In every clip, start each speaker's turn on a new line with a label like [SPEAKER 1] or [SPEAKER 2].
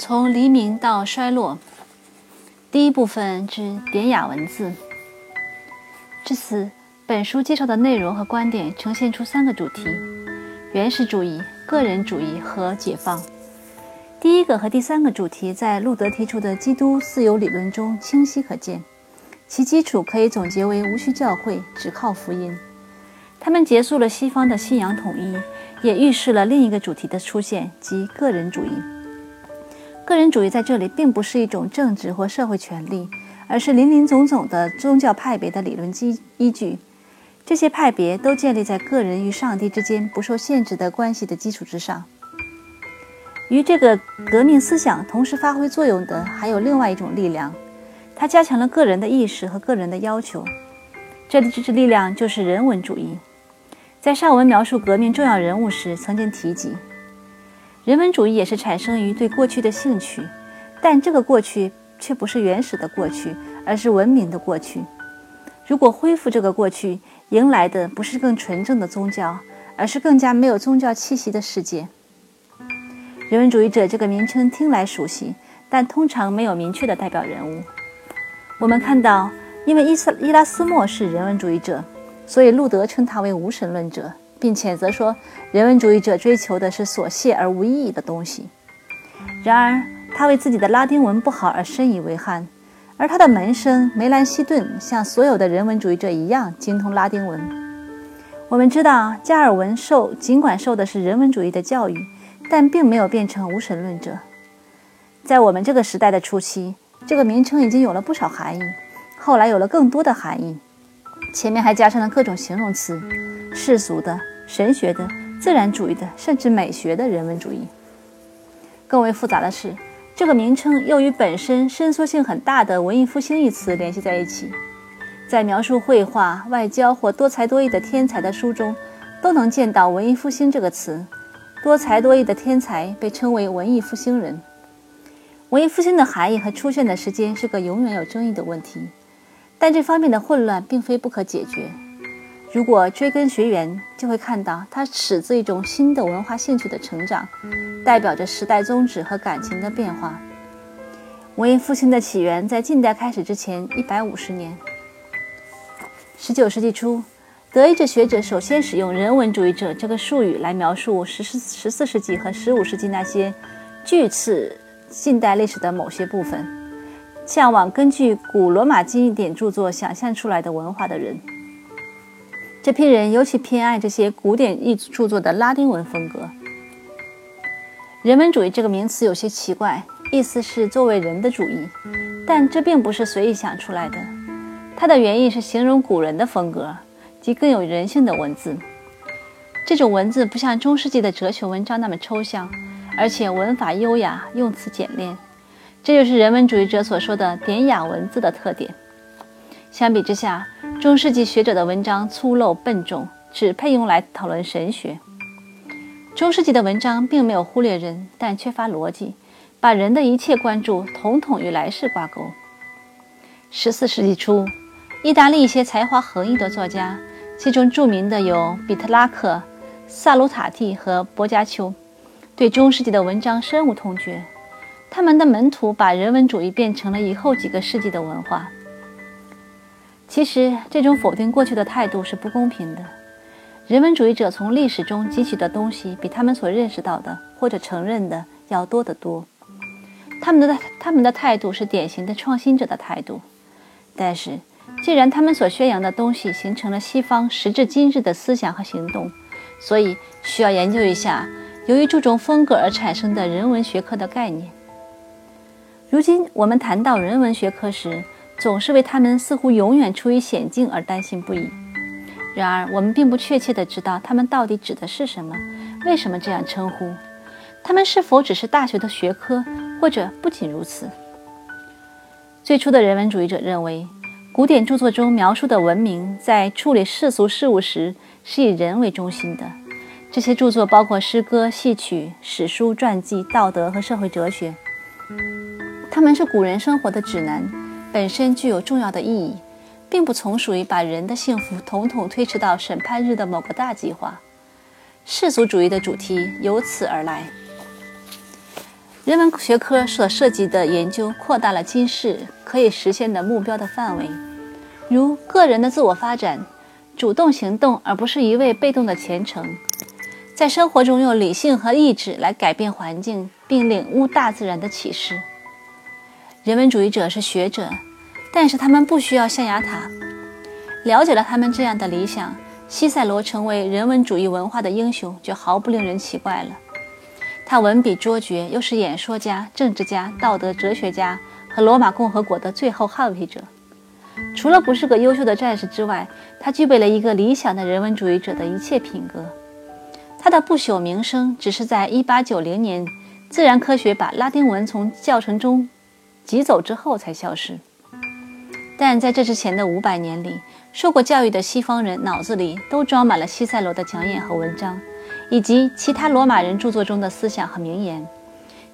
[SPEAKER 1] 从黎明到衰落，第一部分之典雅文字。至此，本书介绍的内容和观点呈现出三个主题：原始主义、个人主义和解放。第一个和第三个主题在路德提出的基督自由理论中清晰可见，其基础可以总结为无需教会，只靠福音。他们结束了西方的信仰统一，也预示了另一个主题的出现，即个人主义。个人主义在这里并不是一种政治或社会权利，而是林林总总的宗教派别的理论基依据。这些派别都建立在个人与上帝之间不受限制的关系的基础之上。与这个革命思想同时发挥作用的还有另外一种力量，它加强了个人的意识和个人的要求。这里这支力量就是人文主义。在上文描述革命重要人物时，曾经提及，人文主义也是产生于对过去的兴趣，但这个过去却不是原始的过去，而是文明的过去。如果恢复这个过去，迎来的不是更纯正的宗教，而是更加没有宗教气息的世界。人文主义者这个名称听来熟悉，但通常没有明确的代表人物。我们看到，因为伊斯伊拉斯莫是人文主义者。所以，路德称他为无神论者，并谴责说，人文主义者追求的是琐屑而无意义的东西。然而，他为自己的拉丁文不好而深以为憾，而他的门生梅兰希顿像所有的人文主义者一样精通拉丁文。我们知道，加尔文受尽管受的是人文主义的教育，但并没有变成无神论者。在我们这个时代的初期，这个名称已经有了不少含义，后来有了更多的含义。前面还加上了各种形容词：世俗的、神学的、自然主义的，甚至美学的人文主义。更为复杂的是，这个名称又与本身伸缩性很大的文艺复兴一词联系在一起。在描述绘画、外交或多才多艺的天才的书中，都能见到“文艺复兴”这个词。多才多艺的天才被称为文艺复兴人。文艺复兴的含义和出现的时间是个永远有争议的问题。但这方面的混乱并非不可解决。如果追根学源，就会看到它始自一种新的文化兴趣的成长，代表着时代宗旨和感情的变化。文艺复兴的起源在近代开始之前一百五十年。十九世纪初，德意志学者首先使用“人文主义者”这个术语来描述十四十四世纪和十五世纪那些巨次近代历史的某些部分。向往根据古罗马经典著作想象出来的文化的人，这批人尤其偏爱这些古典艺术著作的拉丁文风格。人文主义这个名词有些奇怪，意思是作为人的主义，但这并不是随意想出来的。它的原意是形容古人的风格，即更有人性的文字。这种文字不像中世纪的哲学文章那么抽象，而且文法优雅，用词简练。这就是人文主义者所说的典雅文字的特点。相比之下，中世纪学者的文章粗陋笨重，只配用来讨论神学。中世纪的文章并没有忽略人，但缺乏逻辑，把人的一切关注统统与来世挂钩。十四世纪初，意大利一些才华横溢的作家，其中著名的有比特拉克、萨鲁塔蒂和博加丘，对中世纪的文章深恶痛绝。他们的门徒把人文主义变成了以后几个世纪的文化。其实，这种否定过去的态度是不公平的。人文主义者从历史中汲取的东西，比他们所认识到的或者承认的要多得多。他们的他们的态度是典型的创新者的态度。但是，既然他们所宣扬的东西形成了西方时至今日的思想和行动，所以需要研究一下由于注重风格而产生的人文学科的概念。如今我们谈到人文学科时，总是为他们似乎永远处于险境而担心不已。然而，我们并不确切地知道他们到底指的是什么，为什么这样称呼？他们是否只是大学的学科，或者不仅如此？最初的人文主义者认为，古典著作中描述的文明在处理世俗事物时是以人为中心的。这些著作包括诗歌、戏曲、史书、传记、道德和社会哲学。他们是古人生活的指南，本身具有重要的意义，并不从属于把人的幸福统统推迟到审判日的某个大计划。世俗主义的主题由此而来。人文学科所涉及的研究扩大了今世可以实现的目标的范围，如个人的自我发展、主动行动，而不是一味被动的虔诚，在生活中用理性和意志来改变环境，并领悟大自然的启示。人文主义者是学者，但是他们不需要象牙塔。了解了他们这样的理想，西塞罗成为人文主义文化的英雄，就毫不令人奇怪了。他文笔卓绝，又是演说家、政治家、道德哲学家和罗马共和国的最后捍卫者。除了不是个优秀的战士之外，他具备了一个理想的人文主义者的一切品格。他的不朽名声只是在1890年自然科学把拉丁文从教程中挤走之后才消失。但在这之前的五百年里，受过教育的西方人脑子里都装满了西塞罗的讲演和文章。以及其他罗马人著作中的思想和名言，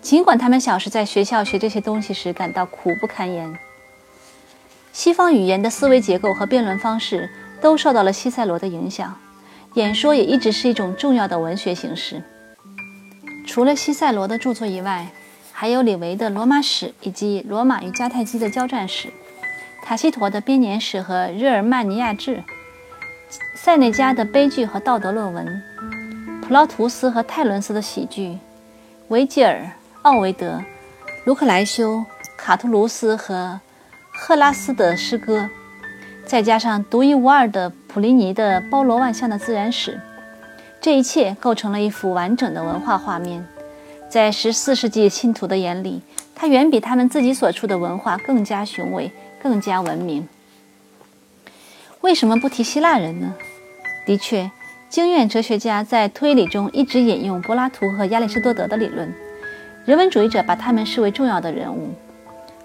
[SPEAKER 1] 尽管他们小时在学校学这些东西时感到苦不堪言。西方语言的思维结构和辩论方式都受到了西塞罗的影响，演说也一直是一种重要的文学形式。除了西塞罗的著作以外，还有李维的《罗马史》以及罗马与迦太基的交战史，塔西佗的编年史和日耳曼尼亚志，塞内加的悲剧和道德论文。普劳图斯和泰伦斯的喜剧，维吉尔、奥维德、卢克莱修、卡图卢斯和赫拉斯的诗歌，再加上独一无二的普林尼的包罗万象的自然史，这一切构成了一幅完整的文化画面。在十四世纪信徒的眼里，它远比他们自己所处的文化更加雄伟、更加文明。为什么不提希腊人呢？的确。经验哲学家在推理中一直引用柏拉图和亚里士多德的理论，人文主义者把他们视为重要的人物。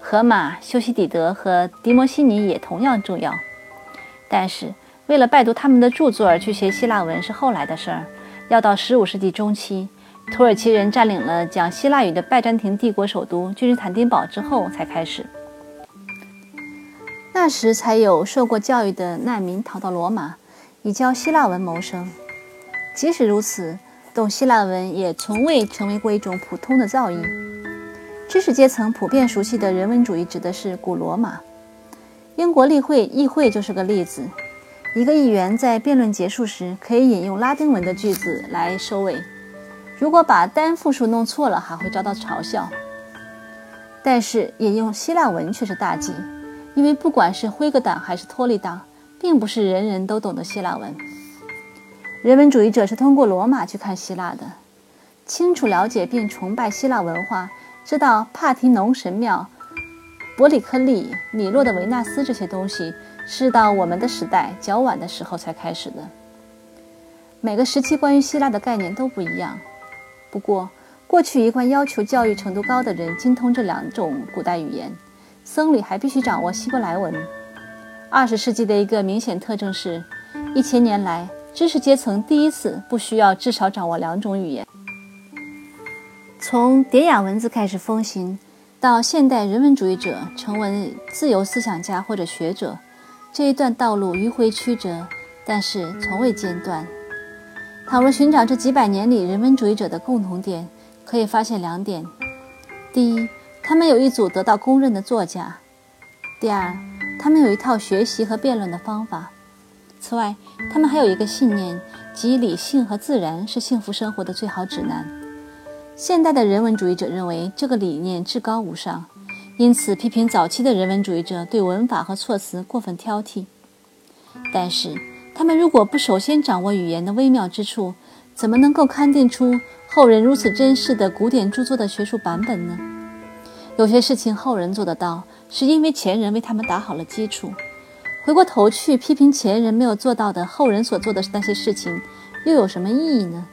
[SPEAKER 1] 荷马、修昔底德和迪摩西尼也同样重要。但是，为了拜读他们的著作而去学希腊文是后来的事儿，要到十五世纪中期，土耳其人占领了讲希腊语的拜占庭帝国首都君士坦丁堡之后才开始。那时才有受过教育的难民逃到罗马。以教希腊文谋生，即使如此，懂希腊文也从未成为过一种普通的造诣。知识阶层普遍熟悉的人文主义指的是古罗马。英国例会议会就是个例子。一个议员在辩论结束时可以引用拉丁文的句子来收尾，如果把单复数弄错了，还会遭到嘲笑。但是引用希腊文却是大忌，因为不管是辉格党还是托利党。并不是人人都懂得希腊文。人文主义者是通过罗马去看希腊的，清楚了解并崇拜希腊文化，知道帕提农神庙、伯里克利、米洛的维纳斯这些东西是到我们的时代较晚的时候才开始的。每个时期关于希腊的概念都不一样。不过，过去一贯要求教育程度高的人精通这两种古代语言，僧侣还必须掌握希伯来文。二十世纪的一个明显特征是，一千年来，知识阶层第一次不需要至少掌握两种语言。从典雅文字开始风行，到现代人文主义者成为自由思想家或者学者，这一段道路迂回曲折，但是从未间断。倘若寻找这几百年里人文主义者的共同点，可以发现两点：第一，他们有一组得到公认的作家；第二。他们有一套学习和辩论的方法。此外，他们还有一个信念，即理性和自然是幸福生活的最好指南。现代的人文主义者认为这个理念至高无上，因此批评早期的人文主义者对文法和措辞过分挑剔。但是，他们如果不首先掌握语言的微妙之处，怎么能够勘定出后人如此珍视的古典著作的学术版本呢？有些事情后人做得到。是因为前人为他们打好了基础，回过头去批评前人没有做到的后人所做的那些事情，又有什么意义呢？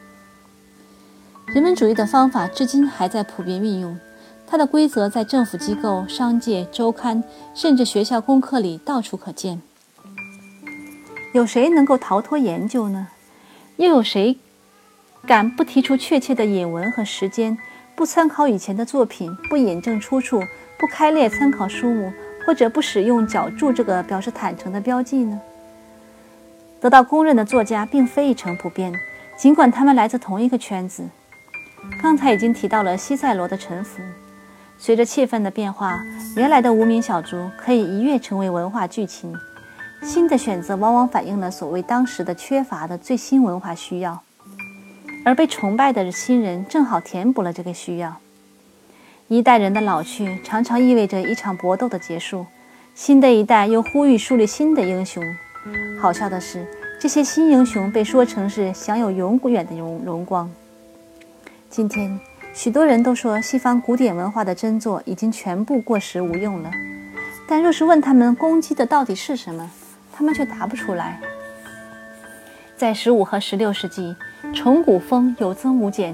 [SPEAKER 1] 人文主义的方法至今还在普遍运用，它的规则在政府机构、商界、周刊，甚至学校功课里到处可见。有谁能够逃脱研究呢？又有谁敢不提出确切的引文和时间，不参考以前的作品，不引证出处？不开列参考书目，或者不使用脚注这个表示坦诚的标记呢？得到公认的作家并非一成不变，尽管他们来自同一个圈子。刚才已经提到了西塞罗的沉浮。随着气氛的变化，原来的无名小卒可以一跃成为文化巨擎。新的选择往往反映了所谓当时的缺乏的最新文化需要，而被崇拜的新人正好填补了这个需要。一代人的老去，常常意味着一场搏斗的结束。新的一代又呼吁树立新的英雄。好笑的是，这些新英雄被说成是享有永远的荣荣光。今天，许多人都说西方古典文化的真作已经全部过时无用了，但若是问他们攻击的到底是什么，他们却答不出来。在十五和十六世纪，崇古风有增无减，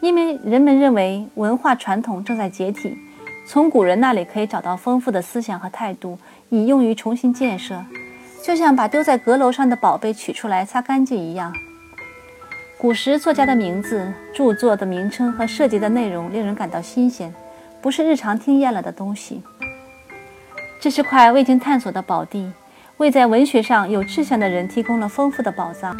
[SPEAKER 1] 因为人们认为文化传统正在解体。从古人那里可以找到丰富的思想和态度，以用于重新建设，就像把丢在阁楼上的宝贝取出来擦干净一样。古时作家的名字、著作的名称和涉及的内容令人感到新鲜，不是日常听厌了的东西。这是块未经探索的宝地，为在文学上有志向的人提供了丰富的宝藏。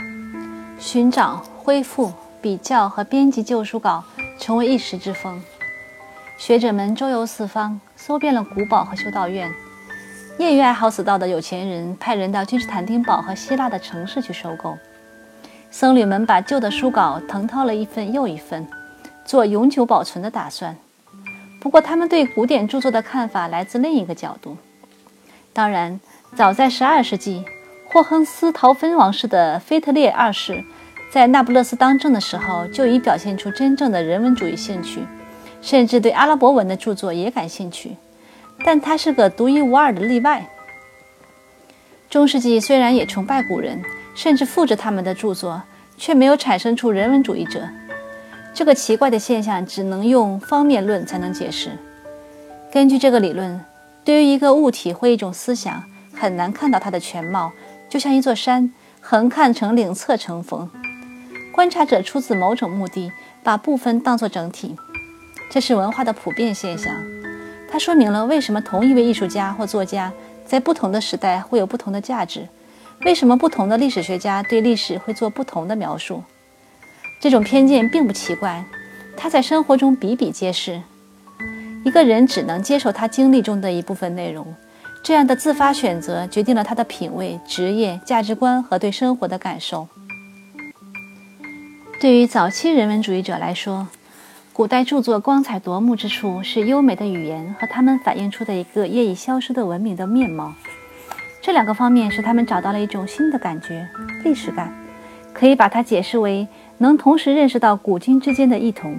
[SPEAKER 1] 寻找、恢复、比较和编辑旧书稿，成为一时之风。学者们周游四方，搜遍了古堡和修道院。业余爱好此道的有钱人派人到君士坦丁堡和希腊的城市去收购。僧侣们把旧的书稿誊抄了一份又一份，做永久保存的打算。不过，他们对古典著作的看法来自另一个角度。当然，早在12世纪，霍亨斯陶芬王室的腓特烈二世在那不勒斯当政的时候，就已表现出真正的人文主义兴趣。甚至对阿拉伯文的著作也感兴趣，但他是个独一无二的例外。中世纪虽然也崇拜古人，甚至复制他们的著作，却没有产生出人文主义者。这个奇怪的现象只能用方面论才能解释。根据这个理论，对于一个物体或一种思想，很难看到它的全貌，就像一座山，横看成岭侧成峰。观察者出自某种目的，把部分当作整体。这是文化的普遍现象，它说明了为什么同一位艺术家或作家在不同的时代会有不同的价值，为什么不同的历史学家对历史会做不同的描述。这种偏见并不奇怪，它在生活中比比皆是。一个人只能接受他经历中的一部分内容，这样的自发选择决定了他的品味、职业、价值观和对生活的感受。对于早期人文主义者来说，古代著作光彩夺目之处是优美的语言和他们反映出的一个业已消失的文明的面貌。这两个方面使他们找到了一种新的感觉——历史感，可以把它解释为能同时认识到古今之间的异同。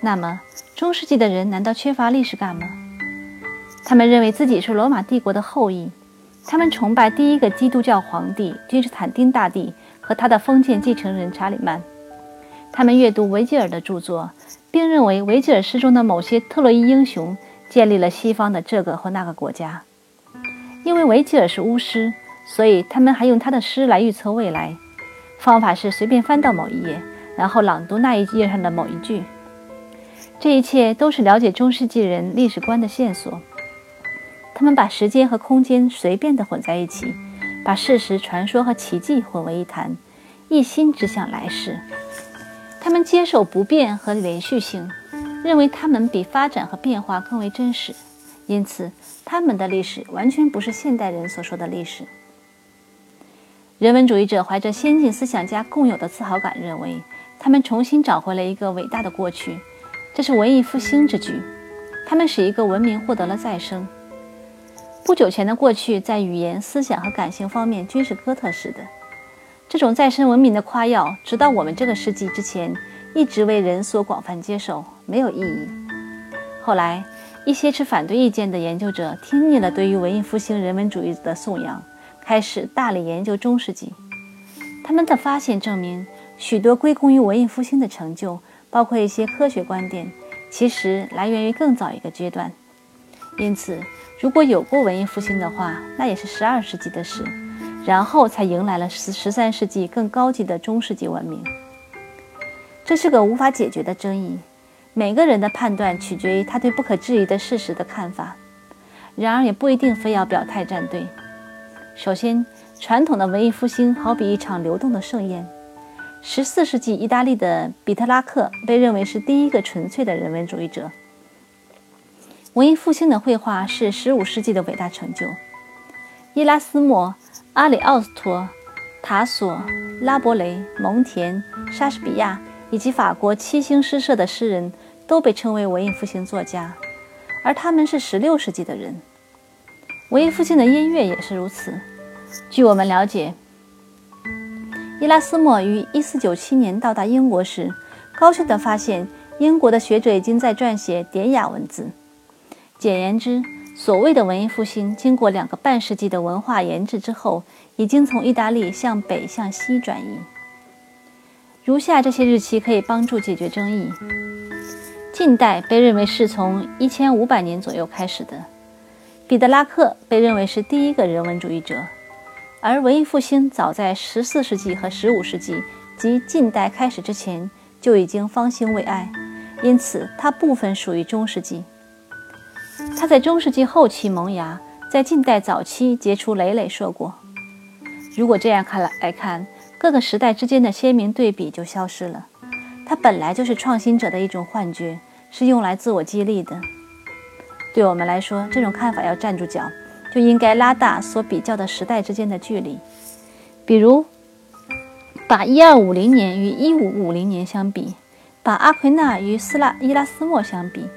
[SPEAKER 1] 那么，中世纪的人难道缺乏历史感吗？他们认为自己是罗马帝国的后裔，他们崇拜第一个基督教皇帝君士坦丁大帝和他的封建继承人查理曼。他们阅读维吉尔的著作，并认为维吉尔诗中的某些特洛伊英雄建立了西方的这个或那个国家。因为维吉尔是巫师，所以他们还用他的诗来预测未来。方法是随便翻到某一页，然后朗读那一页上的某一句。这一切都是了解中世纪人历史观的线索。他们把时间和空间随便地混在一起，把事实、传说和奇迹混为一谈，一心只想来世。他们接受不变和连续性，认为他们比发展和变化更为真实，因此他们的历史完全不是现代人所说的历史。人文主义者怀着先进思想家共有的自豪感，认为他们重新找回了一个伟大的过去，这是文艺复兴之举。他们使一个文明获得了再生。不久前的过去，在语言、思想和感性方面均是哥特式的。这种再生文明的夸耀，直到我们这个世纪之前，一直为人所广泛接受，没有意义。后来，一些持反对意见的研究者听腻了对于文艺复兴人文主义的颂扬，开始大力研究中世纪。他们的发现证明，许多归功于文艺复兴的成就，包括一些科学观点，其实来源于更早一个阶段。因此，如果有过文艺复兴的话，那也是十二世纪的事。然后才迎来了十十三世纪更高级的中世纪文明。这是个无法解决的争议，每个人的判断取决于他对不可质疑的事实的看法。然而也不一定非要表态站队。首先，传统的文艺复兴好比一场流动的盛宴，十四世纪意大利的比特拉克被认为是第一个纯粹的人文主义者。文艺复兴的绘画是十五世纪的伟大成就。伊拉斯谟、阿里奥斯托、塔索、拉伯雷、蒙田、莎士比亚以及法国七星诗社的诗人都被称为文艺复兴作家，而他们是十六世纪的人。文艺复兴的音乐也是如此。据我们了解，伊拉斯谟于1497年到达英国时，高兴地发现英国的学者已经在撰写典雅文字。简言之，所谓的文艺复兴，经过两个半世纪的文化研制之后，已经从意大利向北向西转移。如下这些日期可以帮助解决争议：近代被认为是从1500年左右开始的，彼得拉克被认为是第一个人文主义者。而文艺复兴早在十四世纪和十五世纪及近代开始之前就已经方兴未艾，因此它部分属于中世纪。它在中世纪后期萌芽，在近代早期结出累累硕果。如果这样看来来看，各个时代之间的鲜明对比就消失了。它本来就是创新者的一种幻觉，是用来自我激励的。对我们来说，这种看法要站住脚。就应该拉大所比较的时代之间的距离，比如把一二五零年与一五五零年相比，把阿奎那与斯拉伊拉斯莫相比，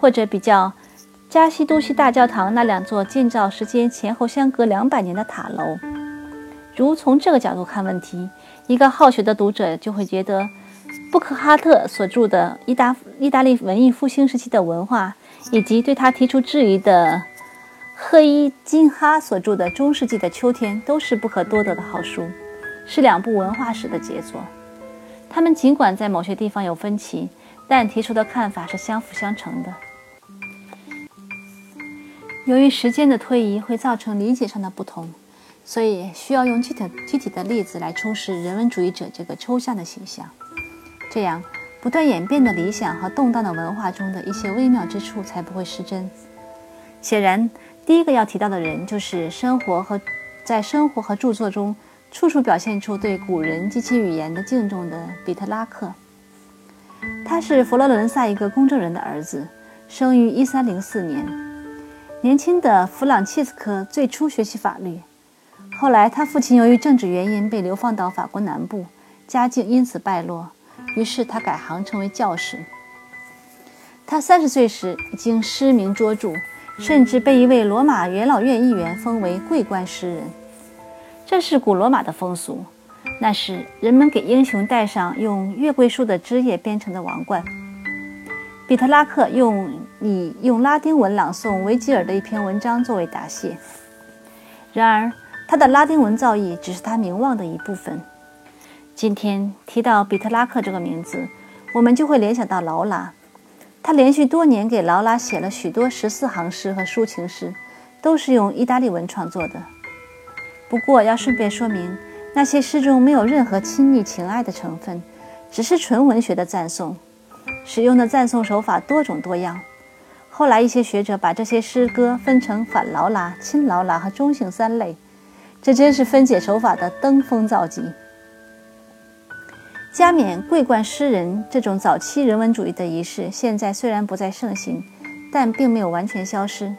[SPEAKER 1] 或者比较加西都西大教堂那两座建造时间前后相隔两百年的塔楼。如从这个角度看问题，一个好学的读者就会觉得，布克哈特所著的意大意大利文艺复兴时期的文化，以及对他提出质疑的。赫伊金哈所著的《中世纪的秋天》都是不可多得的好书，是两部文化史的杰作。他们尽管在某些地方有分歧，但提出的看法是相辅相成的。由于时间的推移会造成理解上的不同，所以需要用具体具体的例子来充实人文主义者这个抽象的形象。这样，不断演变的理想和动荡的文化中的一些微妙之处才不会失真。显然。第一个要提到的人，就是生活和在生活和著作中处处表现出对古人及其语言的敬重的比特拉克。他是佛罗伦萨一个公证人的儿子，生于1304年。年轻的弗朗切斯科最初学习法律，后来他父亲由于政治原因被流放到法国南部，家境因此败落，于是他改行成为教士。他三十岁时已经诗名卓著。甚至被一位罗马元老院议员封为桂冠诗人，这是古罗马的风俗。那时，人们给英雄戴上用月桂树的枝叶编成的王冠。比特拉克用以用拉丁文朗诵维吉尔的一篇文章作为答谢。然而，他的拉丁文造诣只是他名望的一部分。今天提到比特拉克这个名字，我们就会联想到劳拉。他连续多年给劳拉写了许多十四行诗和抒情诗，都是用意大利文创作的。不过要顺便说明，那些诗中没有任何亲昵情爱的成分，只是纯文学的赞颂。使用的赞颂手法多种多样。后来一些学者把这些诗歌分成反劳拉、亲劳拉和中性三类，这真是分解手法的登峰造极。加冕桂冠诗人这种早期人文主义的仪式，现在虽然不再盛行，但并没有完全消失。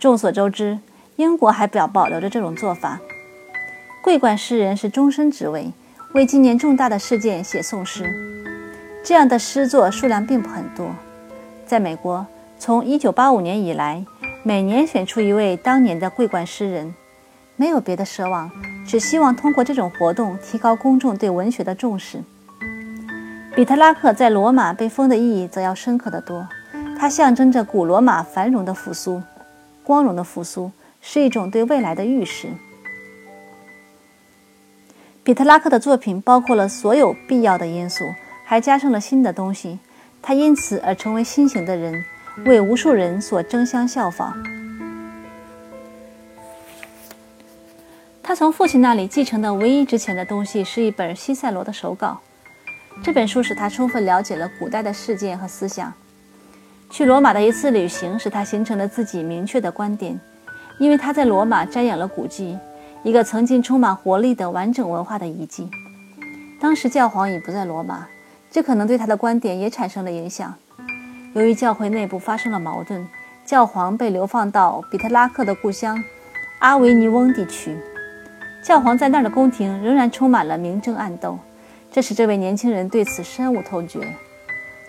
[SPEAKER 1] 众所周知，英国还表保留着这种做法。桂冠诗人是终身职位，为纪念重大的事件写颂诗。这样的诗作数量并不很多。在美国，从1985年以来，每年选出一位当年的桂冠诗人。没有别的奢望，只希望通过这种活动提高公众对文学的重视。比特拉克在罗马被封的意义则要深刻得多，它象征着古罗马繁荣的复苏、光荣的复苏，是一种对未来的预示。比特拉克的作品包括了所有必要的因素，还加上了新的东西，他因此而成为新型的人，为无数人所争相效仿。他从父亲那里继承的唯一值钱的东西是一本西塞罗的手稿。这本书使他充分了解了古代的事件和思想。去罗马的一次旅行使他形成了自己明确的观点，因为他在罗马瞻仰了古迹，一个曾经充满活力的完整文化的遗迹。当时教皇已不在罗马，这可能对他的观点也产生了影响。由于教会内部发生了矛盾，教皇被流放到比特拉克的故乡阿维尼翁地区。教皇在那儿的宫廷仍然充满了明争暗斗，这使这位年轻人对此深恶痛绝。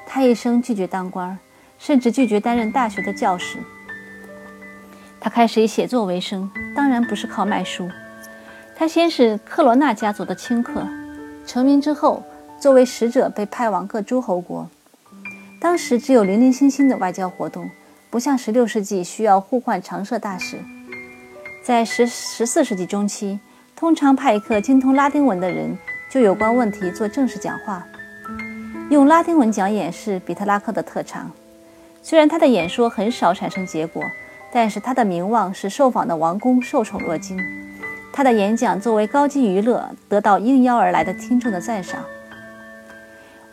[SPEAKER 1] 他一生拒绝当官，甚至拒绝担任大学的教师。他开始以写作为生，当然不是靠卖书。他先是克罗纳家族的亲客，成名之后，作为使者被派往各诸侯国。当时只有零零星星的外交活动，不像十六世纪需要互换常设大使。在十十四世纪中期。通常派一个精通拉丁文的人就有关问题做正式讲话。用拉丁文讲演是比特拉克的特长。虽然他的演说很少产生结果，但是他的名望使受访的王公受宠若惊。他的演讲作为高级娱乐，得到应邀而来的听众的赞赏。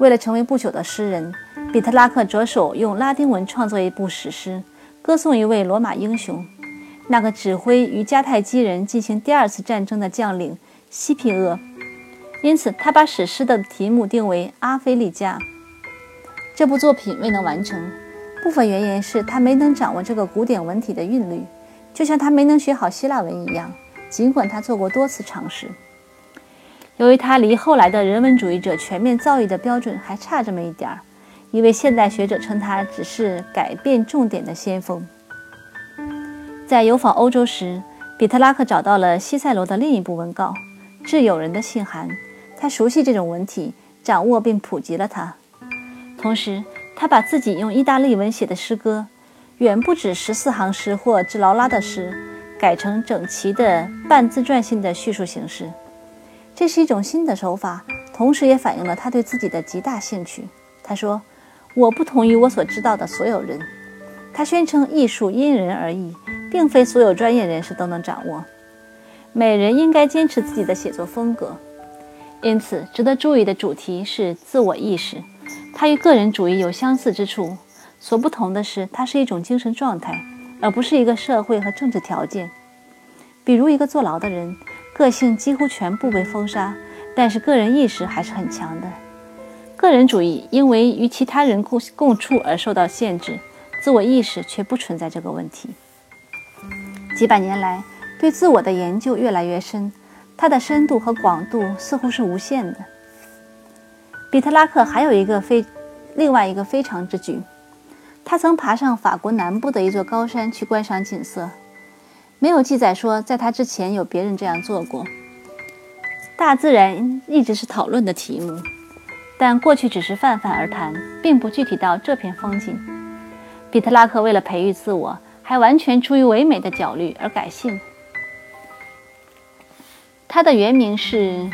[SPEAKER 1] 为了成为不朽的诗人，比特拉克着手用拉丁文创作一部史诗，歌颂一位罗马英雄。那个指挥与迦太基人进行第二次战争的将领西皮厄，因此他把史诗的题目定为《阿非利加》。这部作品未能完成，部分原因是他没能掌握这个古典文体的韵律，就像他没能学好希腊文一样。尽管他做过多次尝试，由于他离后来的人文主义者全面造诣的标准还差这么一点儿，一位现代学者称他只是改变重点的先锋。在游访欧洲时，比特拉克找到了西塞罗的另一部文稿《致友人的信函》。他熟悉这种文体，掌握并普及了它。同时，他把自己用意大利文写的诗歌，远不止十四行诗或致劳拉的诗，改成整齐的半自传性的叙述形式。这是一种新的手法，同时也反映了他对自己的极大兴趣。他说：“我不同于我所知道的所有人。”他宣称，艺术因人而异。并非所有专业人士都能掌握。每人应该坚持自己的写作风格。因此，值得注意的主题是自我意识。它与个人主义有相似之处，所不同的是，它是一种精神状态，而不是一个社会和政治条件。比如，一个坐牢的人，个性几乎全部被封杀，但是个人意识还是很强的。个人主义因为与其他人共共处而受到限制，自我意识却不存在这个问题。几百年来，对自我的研究越来越深，它的深度和广度似乎是无限的。比特拉克还有一个非，另外一个非常之举，他曾爬上法国南部的一座高山去观赏景色。没有记载说在他之前有别人这样做过。大自然一直是讨论的题目，但过去只是泛泛而谈，并不具体到这片风景。比特拉克为了培育自我。还完全出于唯美的角虑而改姓。他的原名是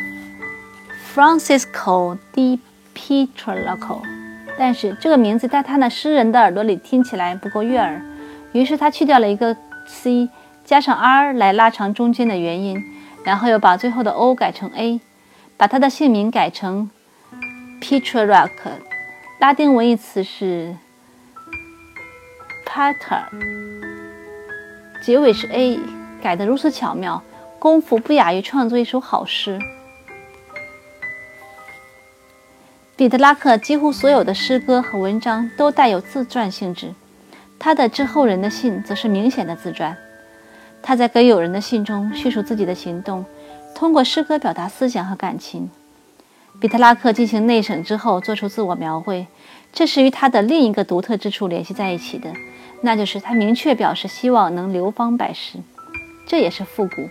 [SPEAKER 1] Francisco di Pietrelcco，但是这个名字在他那诗人的耳朵里听起来不够悦耳，于是他去掉了一个 c，加上 r 来拉长中间的元音，然后又把最后的 o 改成 a，把他的姓名改成 Pietrelcco，拉丁文义词是 Pater。结尾是 a，改得如此巧妙，功夫不亚于创作一首好诗。彼得拉克几乎所有的诗歌和文章都带有自传性质，他的致后人的信则是明显的自传。他在给友人的信中叙述自己的行动，通过诗歌表达思想和感情。比特拉克进行内省之后，做出自我描绘，这是与他的另一个独特之处联系在一起的。那就是他明确表示希望能流芳百世，这也是复古。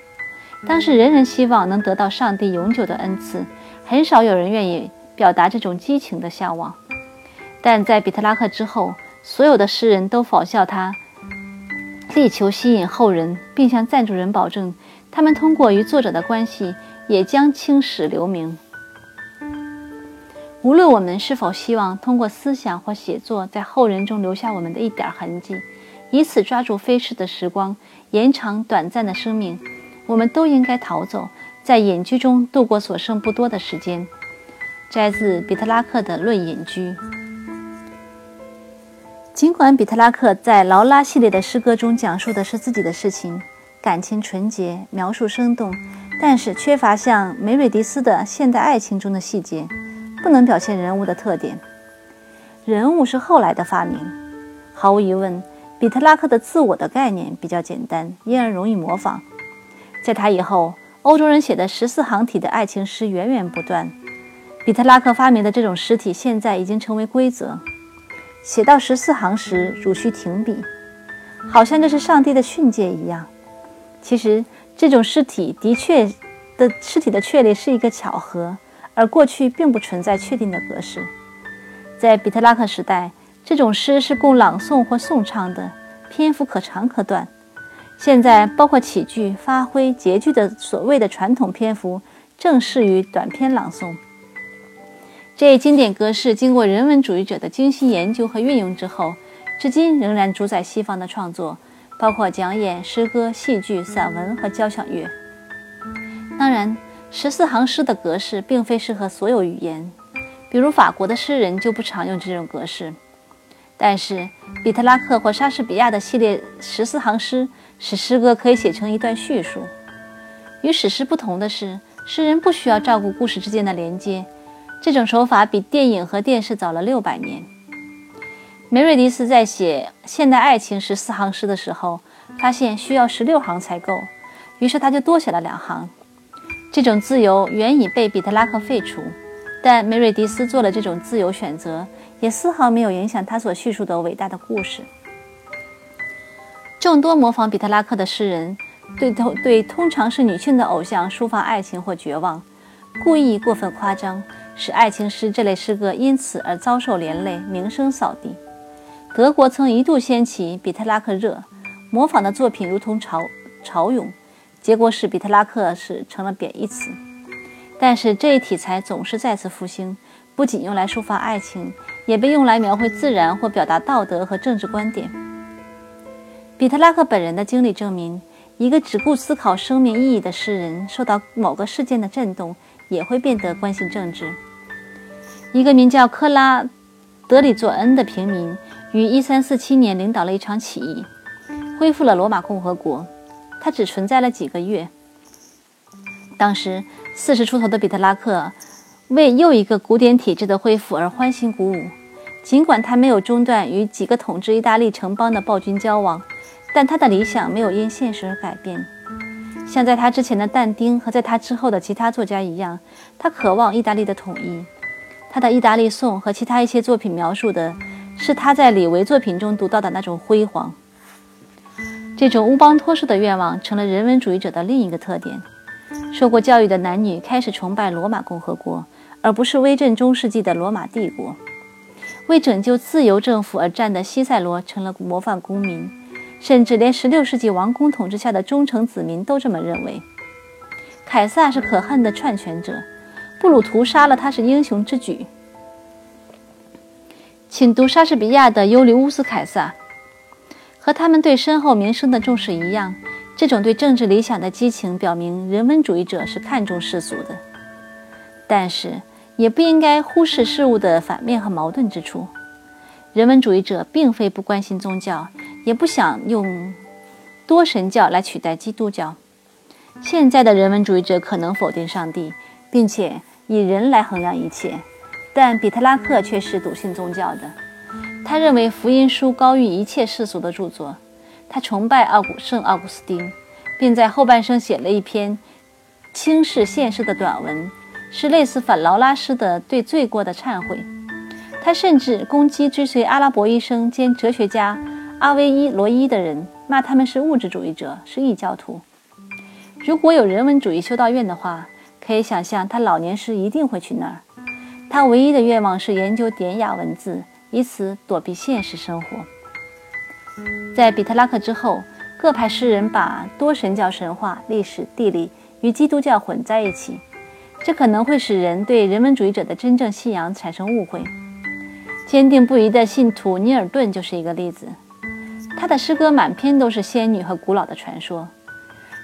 [SPEAKER 1] 当时人人希望能得到上帝永久的恩赐，很少有人愿意表达这种激情的向往。但在比特拉克之后，所有的诗人都仿效他，力求吸引后人，并向赞助人保证，他们通过与作者的关系，也将青史留名。无论我们是否希望通过思想或写作在后人中留下我们的一点痕迹，以此抓住飞逝的时光，延长短暂的生命，我们都应该逃走，在隐居中度过所剩不多的时间。摘自比特拉克的《论隐居》。尽管比特拉克在劳拉系列的诗歌中讲述的是自己的事情，感情纯洁，描述生动，但是缺乏像梅瑞迪斯的现代爱情中的细节，不能表现人物的特点。人物是后来的发明，毫无疑问，比特拉克的自我的概念比较简单，因而容易模仿。在他以后，欧洲人写的十四行体的爱情诗源源不断。比特拉克发明的这种诗体现在已经成为规则。写到十四行时，汝需停笔，好像这是上帝的训诫一样。其实，这种诗体的确的诗体的确立是一个巧合，而过去并不存在确定的格式。在比特拉克时代，这种诗是供朗诵或颂唱的，篇幅可长可短。现在，包括起句、发挥、结句的所谓的传统篇幅，正适于短篇朗诵。这一经典格式经过人文主义者的精心研究和运用之后，至今仍然主宰西方的创作，包括讲演、诗歌、戏剧、散文和交响乐。当然，十四行诗的格式并非适合所有语言，比如法国的诗人就不常用这种格式。但是，比特拉克或莎士比亚的系列十四行诗使诗歌可以写成一段叙述。与史诗不同的是，诗人不需要照顾故事之间的连接。这种手法比电影和电视早了六百年。梅瑞迪斯在写现代爱情十四行诗的时候，发现需要十六行才够，于是他就多写了两行。这种自由原已被彼特拉克废除，但梅瑞迪斯做了这种自由选择，也丝毫没有影响他所叙述的伟大的故事。众多模仿彼特拉克的诗人，对通对通常是女性的偶像抒发爱情或绝望，故意过分夸张。使爱情诗这类诗歌因此而遭受连累，名声扫地。德国曾一度掀起比特拉克热，模仿的作品如同潮潮涌，结果使比特拉克是成了贬义词。但是这一题材总是再次复兴，不仅用来抒发爱情，也被用来描绘自然或表达道德和政治观点。比特拉克本人的经历证明，一个只顾思考生命意义的诗人，受到某个事件的震动，也会变得关心政治。一个名叫克拉德里佐恩的平民，于1347年领导了一场起义，恢复了罗马共和国。他只存在了几个月。当时四十出头的比特拉克为又一个古典体制的恢复而欢欣鼓舞。尽管他没有中断与几个统治意大利城邦的暴君交往，但他的理想没有因现实而改变。像在他之前的但丁和在他之后的其他作家一样，他渴望意大利的统一。他的《意大利颂》和其他一些作品描述的是他在李维作品中读到的那种辉煌。这种乌邦托式的愿望成了人文主义者的另一个特点。受过教育的男女开始崇拜罗马共和国，而不是威震中世纪的罗马帝国。为拯救自由政府而战的西塞罗成了模范公民，甚至连16世纪王公统治下的忠诚子民都这么认为。凯撒是可恨的篡权者。布鲁图杀了他是英雄之举，请读莎士比亚的《尤利乌斯·凯撒》。和他们对身后名声的重视一样，这种对政治理想的激情表明人文主义者是看重世俗的。但是，也不应该忽视事物的反面和矛盾之处。人文主义者并非不关心宗教，也不想用多神教来取代基督教。现在的人文主义者可能否定上帝。并且以人来衡量一切，但比特拉克却是笃信宗教的。他认为福音书高于一切世俗的著作。他崇拜奥古圣奥古斯丁，并在后半生写了一篇轻视现实的短文，是类似反劳拉诗的对罪过的忏悔。他甚至攻击追随阿拉伯医生兼哲学家阿维伊罗伊的人，骂他们是物质主义者，是异教徒。如果有人文主义修道院的话。可以想象，他老年时一定会去那儿。他唯一的愿望是研究典雅文字，以此躲避现实生活。在比特拉克之后，各派诗人把多神教神话、历史、地理与基督教混在一起，这可能会使人对人文主义者的真正信仰产生误会。坚定不移的信徒尼尔顿就是一个例子，他的诗歌满篇都是仙女和古老的传说。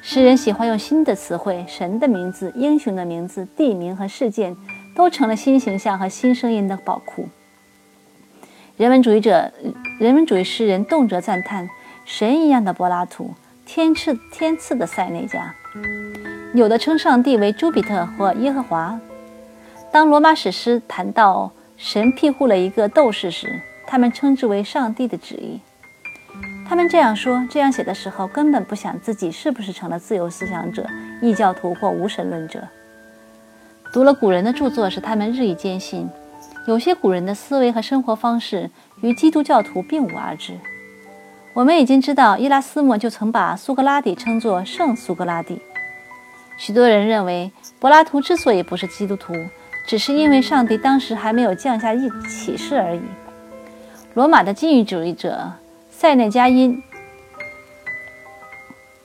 [SPEAKER 1] 诗人喜欢用新的词汇，神的名字、英雄的名字、地名和事件，都成了新形象和新声音的宝库。人文主义者、人文主义诗人动辄赞叹神一样的柏拉图、天赐天赐的塞内加。有的称上帝为朱比特或耶和华。当罗马史诗谈到神庇护了一个斗士时，他们称之为上帝的旨意。他们这样说、这样写的时候，根本不想自己是不是成了自由思想者、异教徒或无神论者。读了古人的著作，使他们日益坚信，有些古人的思维和生活方式与基督教徒并无二致。我们已经知道，伊拉斯谟就曾把苏格拉底称作圣苏格拉底。许多人认为，柏拉图之所以不是基督徒，只是因为上帝当时还没有降下一启示而已。罗马的禁欲主义者塞内加因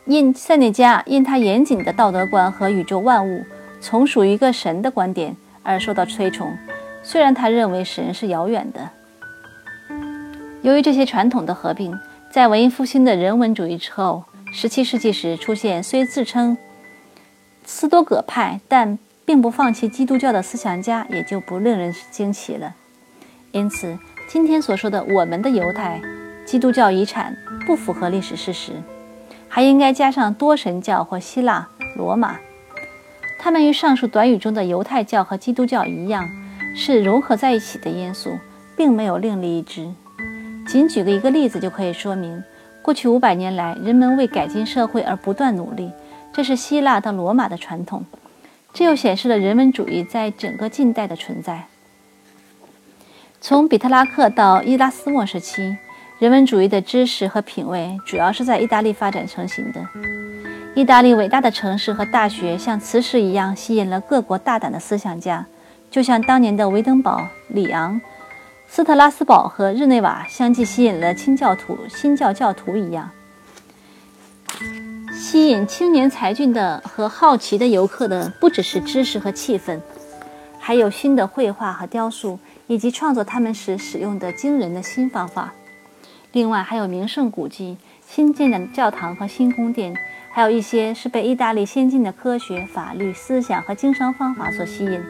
[SPEAKER 1] 因塞内加因他严谨的道德观和宇宙万物从属于一个神的观点而受到推崇，虽然他认为神是遥远的。由于这些传统的合并。在文艺复兴的人文主义之后，17世纪时出现虽自称斯多葛派，但并不放弃基督教的思想家，也就不令人惊奇了。因此，今天所说的我们的犹太基督教遗产不符合历史事实，还应该加上多神教或希腊罗马。它们与上述短语中的犹太教和基督教一样，是融合在一起的因素，并没有另立一支。仅举个一个例子就可以说明，过去五百年来，人们为改进社会而不断努力，这是希腊到罗马的传统。这又显示了人文主义在整个近代的存在。从比特拉克到伊拉斯谟时期，人文主义的知识和品味主要是在意大利发展成型的。意大利伟大的城市和大学像磁石一样吸引了各国大胆的思想家，就像当年的维登堡、里昂。斯特拉斯堡和日内瓦相继吸引了清教徒、新教教徒一样，吸引青年才俊的和好奇的游客的不只是知识和气氛，还有新的绘画和雕塑，以及创作他们时使用的惊人的新方法。另外，还有名胜古迹、新建的教堂和新宫殿，还有一些是被意大利先进的科学、法律、思想和经商方法所吸引。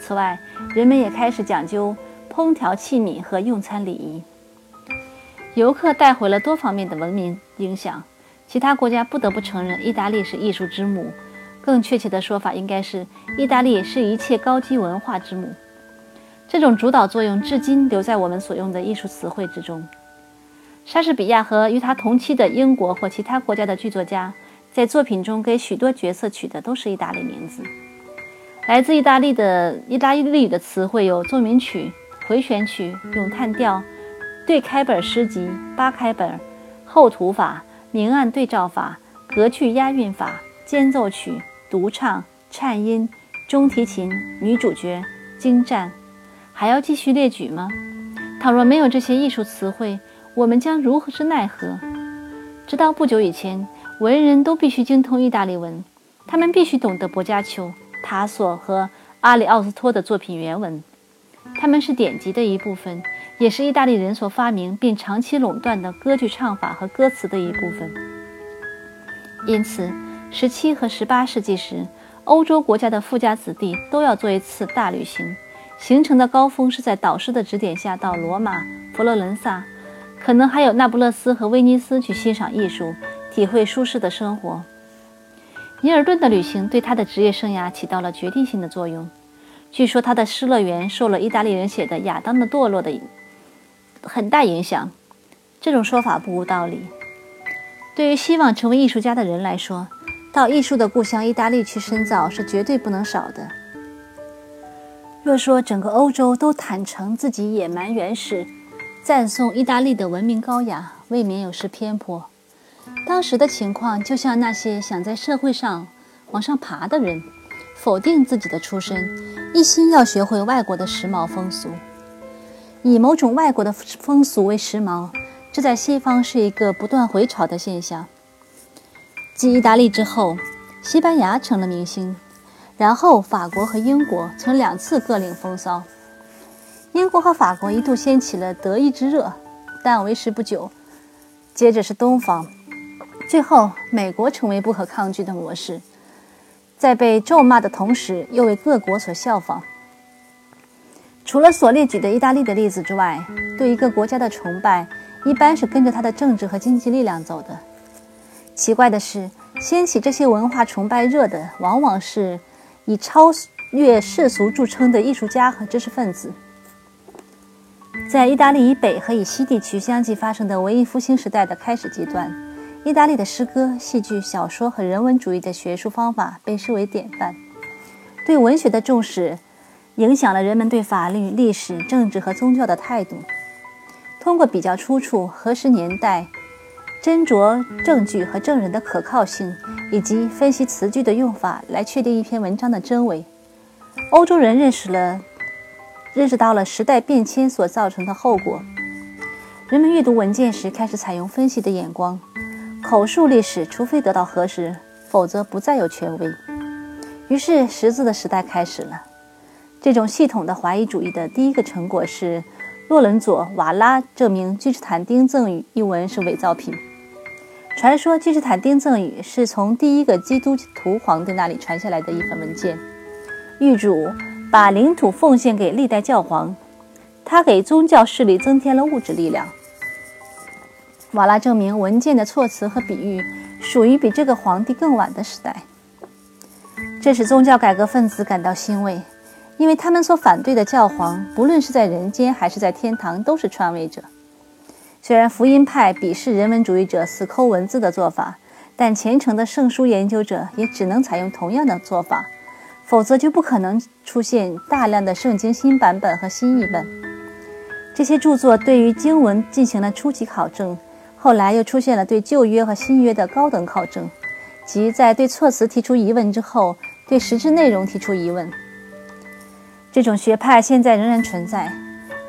[SPEAKER 1] 此外，人们也开始讲究。烹调器皿和用餐礼仪，游客带回了多方面的文明影响。其他国家不得不承认，意大利是艺术之母。更确切的说法应该是，意大利是一切高级文化之母。这种主导作用至今留在我们所用的艺术词汇之中。莎士比亚和与他同期的英国或其他国家的剧作家，在作品中给许多角色取的都是意大利名字。来自意大利的意大利语的词汇有奏鸣曲。回旋曲、咏叹调、对开本诗集、八开本、后图法、明暗对照法、格句押韵法、间奏曲、独唱、颤音、中提琴、女主角、精湛，还要继续列举吗？倘若没有这些艺术词汇，我们将如何是奈何？直到不久以前，文人都必须精通意大利文，他们必须懂得薄伽丘、塔索和阿里奥斯托的作品原文。他们是典籍的一部分，也是意大利人所发明并长期垄断的歌剧唱法和歌词的一部分。因此，十七和十八世纪时，欧洲国家的富家子弟都要做一次大旅行，行程的高峰是在导师的指点下到罗马、佛罗伦萨，可能还有那不勒斯和威尼斯去欣赏艺术，体会舒适的生活。尼尔顿的旅行对他的职业生涯起到了决定性的作用。据说他的《失乐园》受了意大利人写的《亚当的堕落》的很大影响。这种说法不无道理。对于希望成为艺术家的人来说，到艺术的故乡意大利去深造是绝对不能少的。若说整个欧洲都坦诚自己野蛮原始，赞颂意大利的文明高雅，未免有失偏颇。当时的情况就像那些想在社会上往上爬的人。否定自己的出身，一心要学会外国的时髦风俗，以某种外国的风俗为时髦，这在西方是一个不断回潮的现象。继意大利之后，西班牙成了明星，然后法国和英国曾两次各领风骚。英国和法国一度掀起了德意之热，但为时不久。接着是东方，最后美国成为不可抗拒的模式。在被咒骂的同时，又为各国所效仿。除了所列举的意大利的例子之外，对一个国家的崇拜一般是跟着它的政治和经济力量走的。奇怪的是，掀起这些文化崇拜热的，往往是以超越世俗著称的艺术家和知识分子。在意大利以北和以西地区相继发生的文艺复兴时代的开始阶段，意大利的诗歌、戏剧、小说和人文主义的学术方法被视为典范。对文学的重视，影响了人们对法律、历史、政治和宗教的态度。通过比较出处、核实年代、斟酌证据和证人的可靠性，以及分析词句的用法，来确定一篇文章的真伪。欧洲人认识了。认识到了时代变迁所造成的后果，人们阅读文件时开始采用分析的眼光，口述历史除非得到核实，否则不再有权威。于是识字的时代开始了。这种系统的怀疑主义的第一个成果是，洛伦佐·瓦拉证明君士坦丁赠语一文是伪造品。传说君士坦丁赠语是从第一个基督徒皇帝那里传下来的一份文件，狱主。把领土奉献给历代教皇，他给宗教势力增添了物质力量。瓦拉证明文件的措辞和比喻属于比这个皇帝更晚的时代，这使宗教改革分子感到欣慰，因为他们所反对的教皇，不论是在人间还是在天堂，都是篡位者。虽然福音派鄙视人文主义者死抠文字的做法，但虔诚的圣书研究者也只能采用同样的做法。否则就不可能出现大量的圣经新版本和新译本。这些著作对于经文进行了初级考证，后来又出现了对旧约和新约的高等考证，即在对措辞提出疑问之后，对实质内容提出疑问。这种学派现在仍然存在，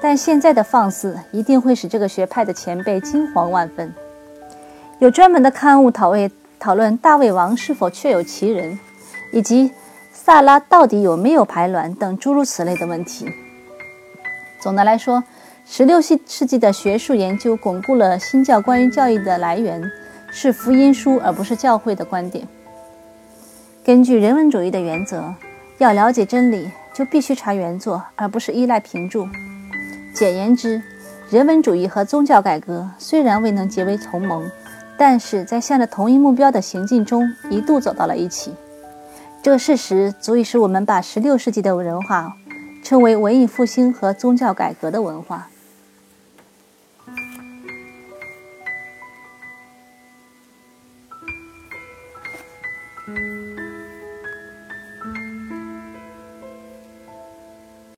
[SPEAKER 1] 但现在的放肆一定会使这个学派的前辈惊惶万分。有专门的刊物讨论讨论大卫王是否确有其人，以及。萨拉到底有没有排卵等诸如此类的问题。总的来说，16世世纪的学术研究巩固了新教关于教育的来源是福音书而不是教会的观点。根据人文主义的原则，要了解真理就必须查原作，而不是依赖评注。简言之，人文主义和宗教改革虽然未能结为同盟，但是在向着同一目标的行进中一度走到了一起。这个事实足以使我们把16世纪的文化称为文艺复兴和宗教改革的文化。